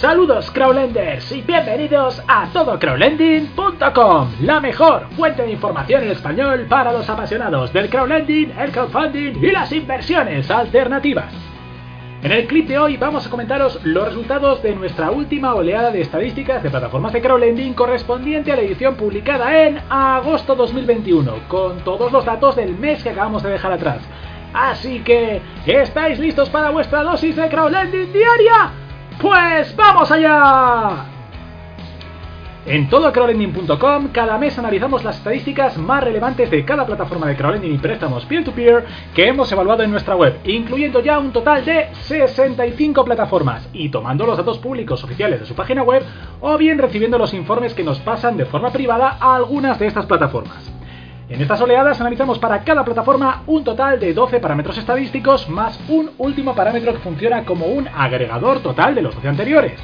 Saludos Crowlenders y bienvenidos a todocrowlending.com, la mejor fuente de información en español para los apasionados del crowdlending, el crowdfunding y las inversiones alternativas. En el clip de hoy vamos a comentaros los resultados de nuestra última oleada de estadísticas de plataformas de crowdlending correspondiente a la edición publicada en agosto 2021, con todos los datos del mes que acabamos de dejar atrás. Así que, ¿estáis listos para vuestra dosis de crowdlending diaria? Pues vamos allá. En todocrowdlending.com cada mes analizamos las estadísticas más relevantes de cada plataforma de crowdlending y préstamos peer-to-peer que hemos evaluado en nuestra web, incluyendo ya un total de 65 plataformas y tomando los datos públicos oficiales de su página web o bien recibiendo los informes que nos pasan de forma privada a algunas de estas plataformas. En estas oleadas analizamos para cada plataforma un total de 12 parámetros estadísticos más un último parámetro que funciona como un agregador total de los 12 anteriores.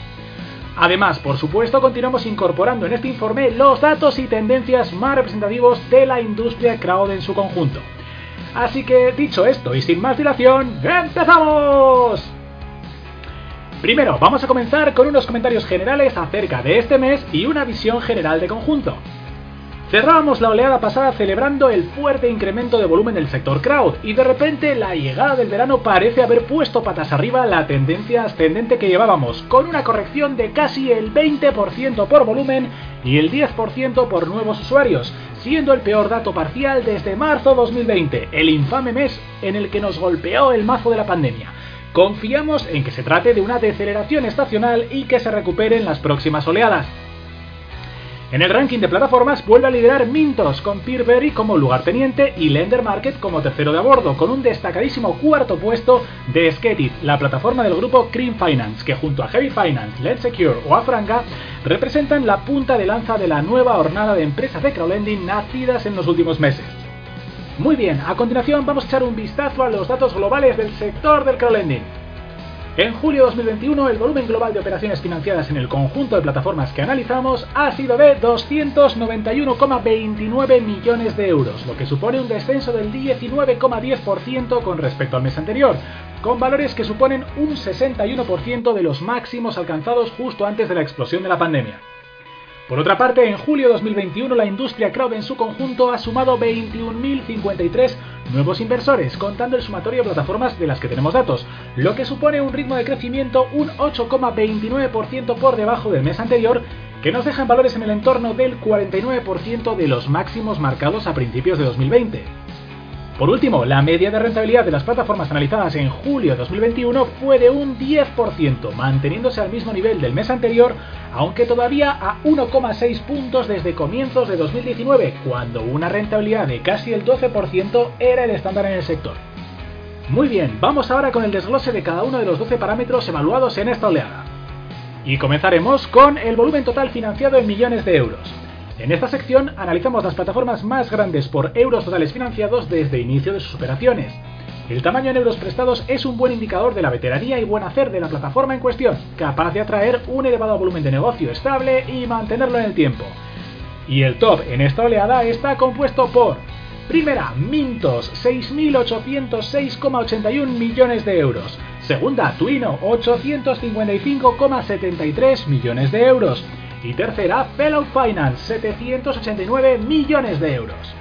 Además, por supuesto, continuamos incorporando en este informe los datos y tendencias más representativos de la industria crowd en su conjunto. Así que, dicho esto y sin más dilación, ¡empezamos! Primero, vamos a comenzar con unos comentarios generales acerca de este mes y una visión general de conjunto. Cerrábamos la oleada pasada celebrando el fuerte incremento de volumen del sector crowd y de repente la llegada del verano parece haber puesto patas arriba la tendencia ascendente que llevábamos, con una corrección de casi el 20% por volumen y el 10% por nuevos usuarios, siendo el peor dato parcial desde marzo 2020, el infame mes en el que nos golpeó el mazo de la pandemia. Confiamos en que se trate de una deceleración estacional y que se recupere en las próximas oleadas. En el ranking de plataformas vuelve a liderar Mintos con Peerberry como lugarteniente y Lender Market como tercero de a bordo, con un destacadísimo cuarto puesto de Sketit, la plataforma del grupo Cream Finance, que junto a Heavy Finance, Let's Secure o Afranga representan la punta de lanza de la nueva hornada de empresas de crowdlending nacidas en los últimos meses. Muy bien, a continuación vamos a echar un vistazo a los datos globales del sector del crowdlending. En julio de 2021, el volumen global de operaciones financiadas en el conjunto de plataformas que analizamos ha sido de 291,29 millones de euros, lo que supone un descenso del 19,10% con respecto al mes anterior, con valores que suponen un 61% de los máximos alcanzados justo antes de la explosión de la pandemia. Por otra parte, en julio de 2021 la industria crowd en su conjunto ha sumado 21.053 nuevos inversores, contando el sumatorio de plataformas de las que tenemos datos, lo que supone un ritmo de crecimiento un 8,29% por debajo del mes anterior, que nos deja en valores en el entorno del 49% de los máximos marcados a principios de 2020. Por último, la media de rentabilidad de las plataformas analizadas en julio de 2021 fue de un 10%, manteniéndose al mismo nivel del mes anterior, aunque todavía a 1,6 puntos desde comienzos de 2019, cuando una rentabilidad de casi el 12% era el estándar en el sector. Muy bien, vamos ahora con el desglose de cada uno de los 12 parámetros evaluados en esta oleada. Y comenzaremos con el volumen total financiado en millones de euros. En esta sección analizamos las plataformas más grandes por euros totales financiados desde inicio de sus operaciones. El tamaño en euros prestados es un buen indicador de la veteranía y buen hacer de la plataforma en cuestión, capaz de atraer un elevado volumen de negocio estable y mantenerlo en el tiempo. Y el top en esta oleada está compuesto por Primera, Mintos, 6.806,81 millones de euros. Segunda, Twino, 855,73 millones de euros y tercera Fellow Finance, 789 millones de euros.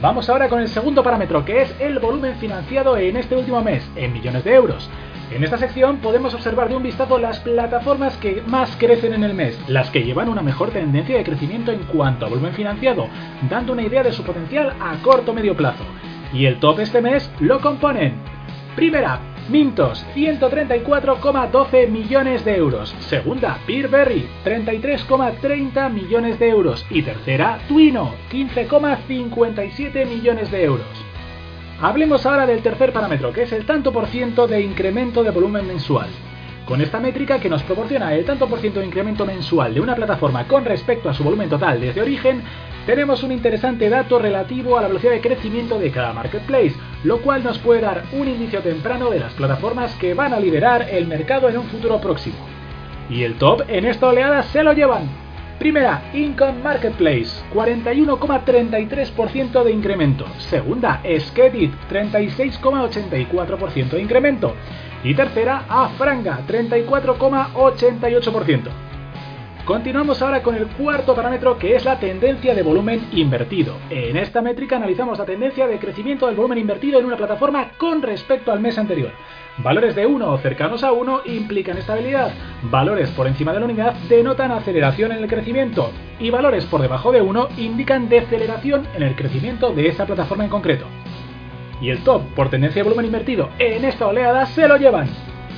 Vamos ahora con el segundo parámetro, que es el volumen financiado en este último mes, en millones de euros. En esta sección podemos observar de un vistazo las plataformas que más crecen en el mes, las que llevan una mejor tendencia de crecimiento en cuanto a volumen financiado, dando una idea de su potencial a corto o medio plazo. Y el top este mes lo componen Primera, Mintos, 134,12 millones de euros. Segunda, Peerberry, 33,30 millones de euros. Y tercera, Twino, 15,57 millones de euros. Hablemos ahora del tercer parámetro, que es el tanto por ciento de incremento de volumen mensual. Con esta métrica que nos proporciona el tanto por ciento de incremento mensual de una plataforma con respecto a su volumen total desde origen, tenemos un interesante dato relativo a la velocidad de crecimiento de cada marketplace, lo cual nos puede dar un indicio temprano de las plataformas que van a liderar el mercado en un futuro próximo. Y el top en esta oleada se lo llevan. Primera, Income Marketplace, 41,33% de incremento. Segunda, Skedit, 36,84% de incremento. Y tercera, Afranga, 34,88%. Continuamos ahora con el cuarto parámetro que es la tendencia de volumen invertido. En esta métrica analizamos la tendencia de crecimiento del volumen invertido en una plataforma con respecto al mes anterior. Valores de 1 o cercanos a 1 implican estabilidad, valores por encima de la unidad denotan aceleración en el crecimiento y valores por debajo de 1 indican deceleración en el crecimiento de esa plataforma en concreto. Y el top por tendencia de volumen invertido en esta oleada se lo llevan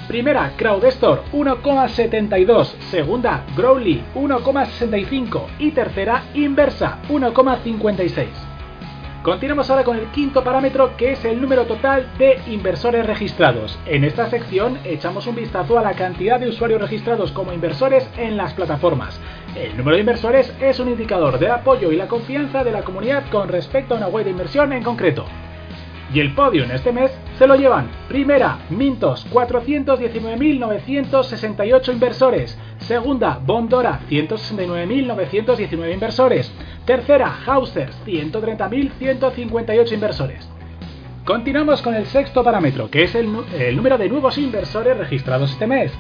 Primera, CrowdStore 1,72. Segunda, Growly 1,65. Y tercera, Inversa 1,56. Continuamos ahora con el quinto parámetro que es el número total de inversores registrados. En esta sección echamos un vistazo a la cantidad de usuarios registrados como inversores en las plataformas. El número de inversores es un indicador de apoyo y la confianza de la comunidad con respecto a una web de inversión en concreto. Y el podio en este mes se lo llevan. Primera, Mintos, 419.968 inversores. Segunda, Bondora, 169.919 inversores. Tercera, Hausers, 130.158 inversores. Continuamos con el sexto parámetro, que es el número de nuevos inversores registrados este mes.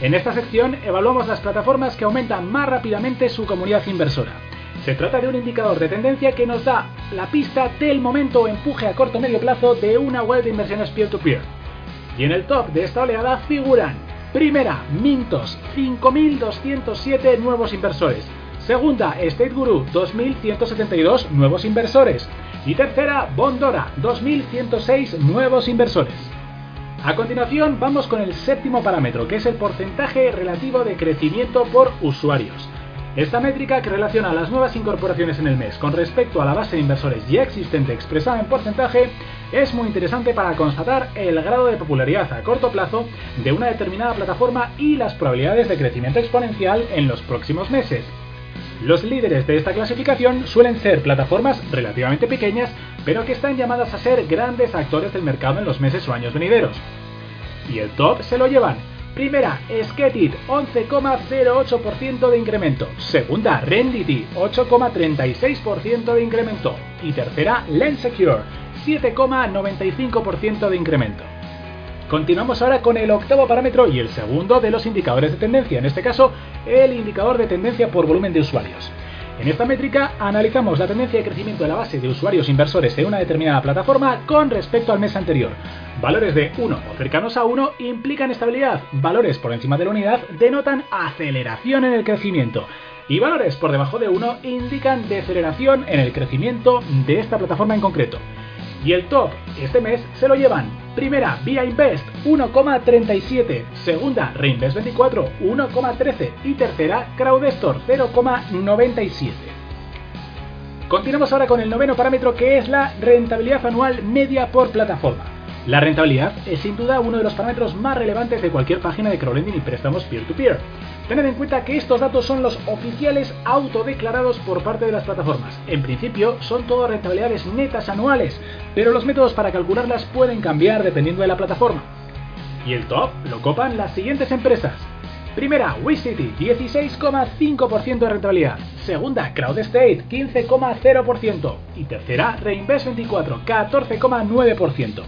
En esta sección evaluamos las plataformas que aumentan más rápidamente su comunidad inversora. Se trata de un indicador de tendencia que nos da la pista del momento o empuje a corto o medio plazo de una web de inversiones peer-to-peer. Y en el top de esta oleada figuran Primera, Mintos, 5.207 nuevos inversores. Segunda, State Guru, 2.172 nuevos inversores. Y tercera, Bondora, 2.106 nuevos inversores. A continuación vamos con el séptimo parámetro, que es el porcentaje relativo de crecimiento por usuarios. Esta métrica que relaciona las nuevas incorporaciones en el mes con respecto a la base de inversores ya existente expresada en porcentaje es muy interesante para constatar el grado de popularidad a corto plazo de una determinada plataforma y las probabilidades de crecimiento exponencial en los próximos meses. Los líderes de esta clasificación suelen ser plataformas relativamente pequeñas, pero que están llamadas a ser grandes actores del mercado en los meses o años venideros. Y el top se lo llevan Primera, Sketit, 11,08% de incremento. Segunda, Rendity, 8,36% de incremento. Y tercera, Lensecure, 7,95% de incremento. Continuamos ahora con el octavo parámetro y el segundo de los indicadores de tendencia, en este caso el indicador de tendencia por volumen de usuarios. En esta métrica analizamos la tendencia de crecimiento de la base de usuarios inversores de una determinada plataforma con respecto al mes anterior. Valores de 1 o cercanos a 1 implican estabilidad, valores por encima de la unidad denotan aceleración en el crecimiento y valores por debajo de 1 indican deceleración en el crecimiento de esta plataforma en concreto. Y el top este mes se lo llevan. Primera, Via Invest 1,37. Segunda, Reinvest 24 1,13. Y tercera, CrowdStore 0,97. Continuamos ahora con el noveno parámetro que es la rentabilidad anual media por plataforma. La rentabilidad es sin duda uno de los parámetros más relevantes de cualquier página de crowdlending y préstamos peer-to-peer. Tened en cuenta que estos datos son los oficiales autodeclarados por parte de las plataformas. En principio son todas rentabilidades netas anuales, pero los métodos para calcularlas pueden cambiar dependiendo de la plataforma. Y el top lo copan las siguientes empresas. Primera, WeCity, 16,5% de rentabilidad. Segunda, CrowdState, 15,0%. Y tercera, Reinvest24, 14,9%.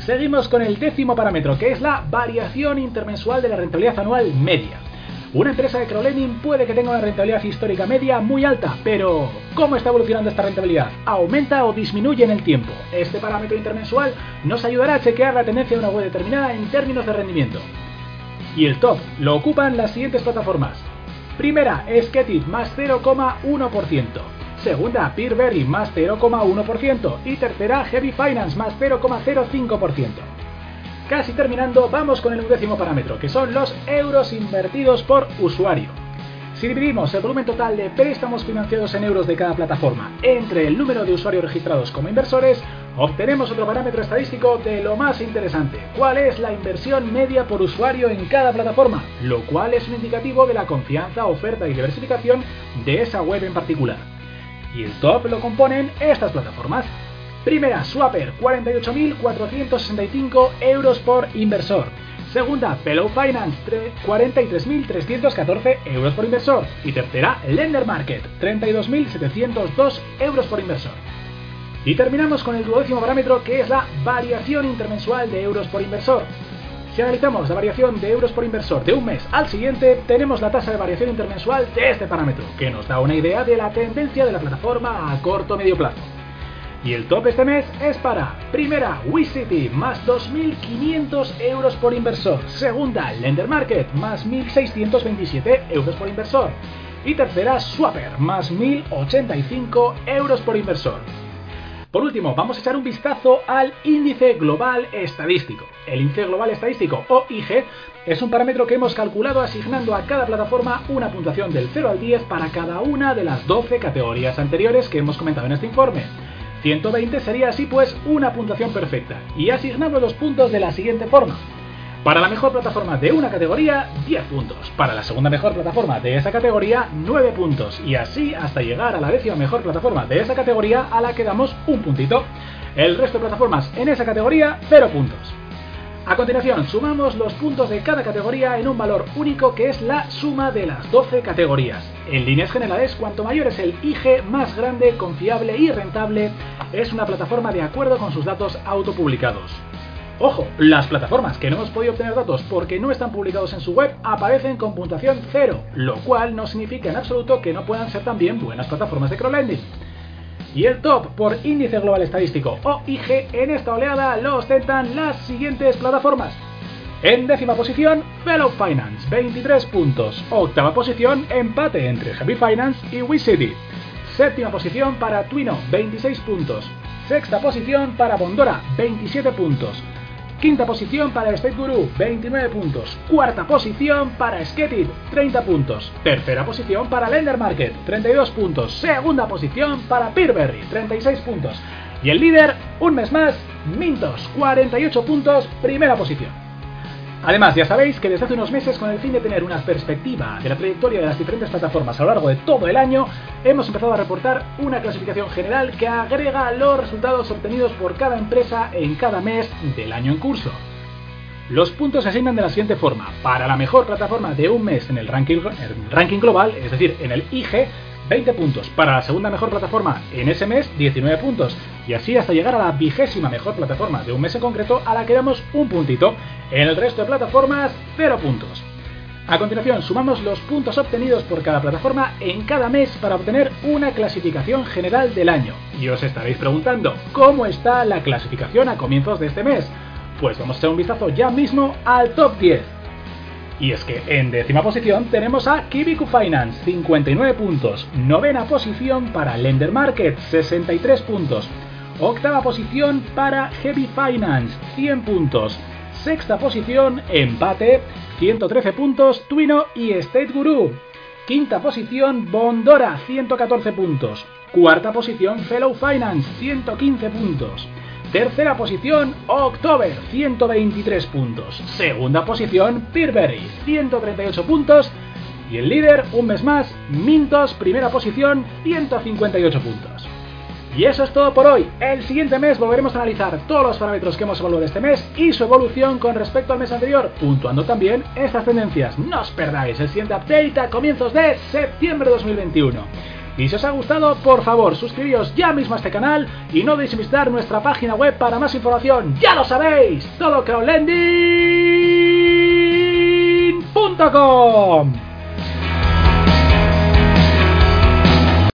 Seguimos con el décimo parámetro, que es la variación intermensual de la rentabilidad anual media. Una empresa de crowdlending puede que tenga una rentabilidad histórica media muy alta, pero ¿cómo está evolucionando esta rentabilidad? ¿Aumenta o disminuye en el tiempo? Este parámetro intermensual nos ayudará a chequear la tendencia de una web determinada en términos de rendimiento. Y el top lo ocupan las siguientes plataformas. Primera, Sketit más 0,1%. Segunda, Peerberry más 0,1%. Y tercera, Heavy Finance más 0,05%. Casi terminando, vamos con el undécimo parámetro, que son los euros invertidos por usuario. Si dividimos el volumen total de préstamos financiados en euros de cada plataforma entre el número de usuarios registrados como inversores, obtenemos otro parámetro estadístico de lo más interesante, cuál es la inversión media por usuario en cada plataforma, lo cual es un indicativo de la confianza, oferta y diversificación de esa web en particular. Y el top lo componen estas plataformas. Primera, Swapper, 48.465 euros por inversor. Segunda, Fellow Finance, 43.314 euros por inversor. Y tercera, Lender Market, 32.702 euros por inversor. Y terminamos con el duodécimo parámetro que es la variación intermensual de euros por inversor. Si analizamos la variación de euros por inversor de un mes al siguiente, tenemos la tasa de variación intermensual de este parámetro, que nos da una idea de la tendencia de la plataforma a corto o medio plazo. Y el top este mes es para primera WeCity más 2.500 euros por inversor, segunda Lender Market más 1.627 euros por inversor y tercera Swapper más 1.085 euros por inversor. Por último, vamos a echar un vistazo al índice global estadístico. El índice global estadístico o IG es un parámetro que hemos calculado asignando a cada plataforma una puntuación del 0 al 10 para cada una de las 12 categorías anteriores que hemos comentado en este informe. 120 sería así pues una puntuación perfecta y asignamos los puntos de la siguiente forma. Para la mejor plataforma de una categoría, 10 puntos. Para la segunda mejor plataforma de esa categoría, 9 puntos. Y así hasta llegar a la décima mejor plataforma de esa categoría a la que damos un puntito. El resto de plataformas en esa categoría, 0 puntos. A continuación, sumamos los puntos de cada categoría en un valor único que es la suma de las 12 categorías. En líneas generales, cuanto mayor es el IG, más grande, confiable y rentable es una plataforma de acuerdo con sus datos autopublicados. Ojo, las plataformas que no hemos podido obtener datos porque no están publicados en su web aparecen con puntuación 0, lo cual no significa en absoluto que no puedan ser también buenas plataformas de crowdlending. Y el top por índice global estadístico o IG en esta oleada lo ostentan las siguientes plataformas. En décima posición, Fellow Finance, 23 puntos. Octava posición, empate entre Heavy Finance y WeCity. Séptima posición para Twino, 26 puntos. Sexta posición para Bondora, 27 puntos. Quinta posición para State Guru, 29 puntos. Cuarta posición para Sketit, 30 puntos. Tercera posición para Lender Market, 32 puntos. Segunda posición para Peerberry, 36 puntos. Y el líder, un mes más, Mintos, 48 puntos, primera posición. Además, ya sabéis que desde hace unos meses, con el fin de tener una perspectiva de la trayectoria de las diferentes plataformas a lo largo de todo el año, hemos empezado a reportar una clasificación general que agrega los resultados obtenidos por cada empresa en cada mes del año en curso. Los puntos se asignan de la siguiente forma. Para la mejor plataforma de un mes en el ranking, global, es decir, en el IG, 20 puntos. Para la segunda mejor plataforma en ese mes, 19 puntos. Y así hasta llegar a la vigésima mejor plataforma de un mes en concreto, a la que damos un puntito. En el resto de plataformas, 0 puntos. A continuación, sumamos los puntos obtenidos por cada plataforma en cada mes para obtener una clasificación general del año. Y os estaréis preguntando, ¿cómo está la clasificación a comienzos de este mes? Pues vamos a echar un vistazo ya mismo al top 10. Y es que en décima posición tenemos a Kibiku Finance, 59 puntos. Novena posición para Lender Market, 63 puntos. Octava posición para Heavy Finance, 100 puntos. Sexta posición, empate, 113 puntos, Twino y State Guru. Quinta posición, Bondora, 114 puntos. Cuarta posición, Fellow Finance, 115 puntos. Tercera posición, October, 123 puntos. Segunda posición, Peerberry, 138 puntos. Y el líder, un mes más, Mintos, primera posición, 158 puntos. Y eso es todo por hoy. El siguiente mes volveremos a analizar todos los parámetros que hemos evaluado este mes y su evolución con respecto al mes anterior, puntuando también estas tendencias. No os perdáis el siguiente update a comienzos de septiembre de 2021. Y si os ha gustado, por favor, suscribíos ya mismo a este canal y no deis visitar nuestra página web para más información. ¡Ya lo sabéis! todo crowdlending.com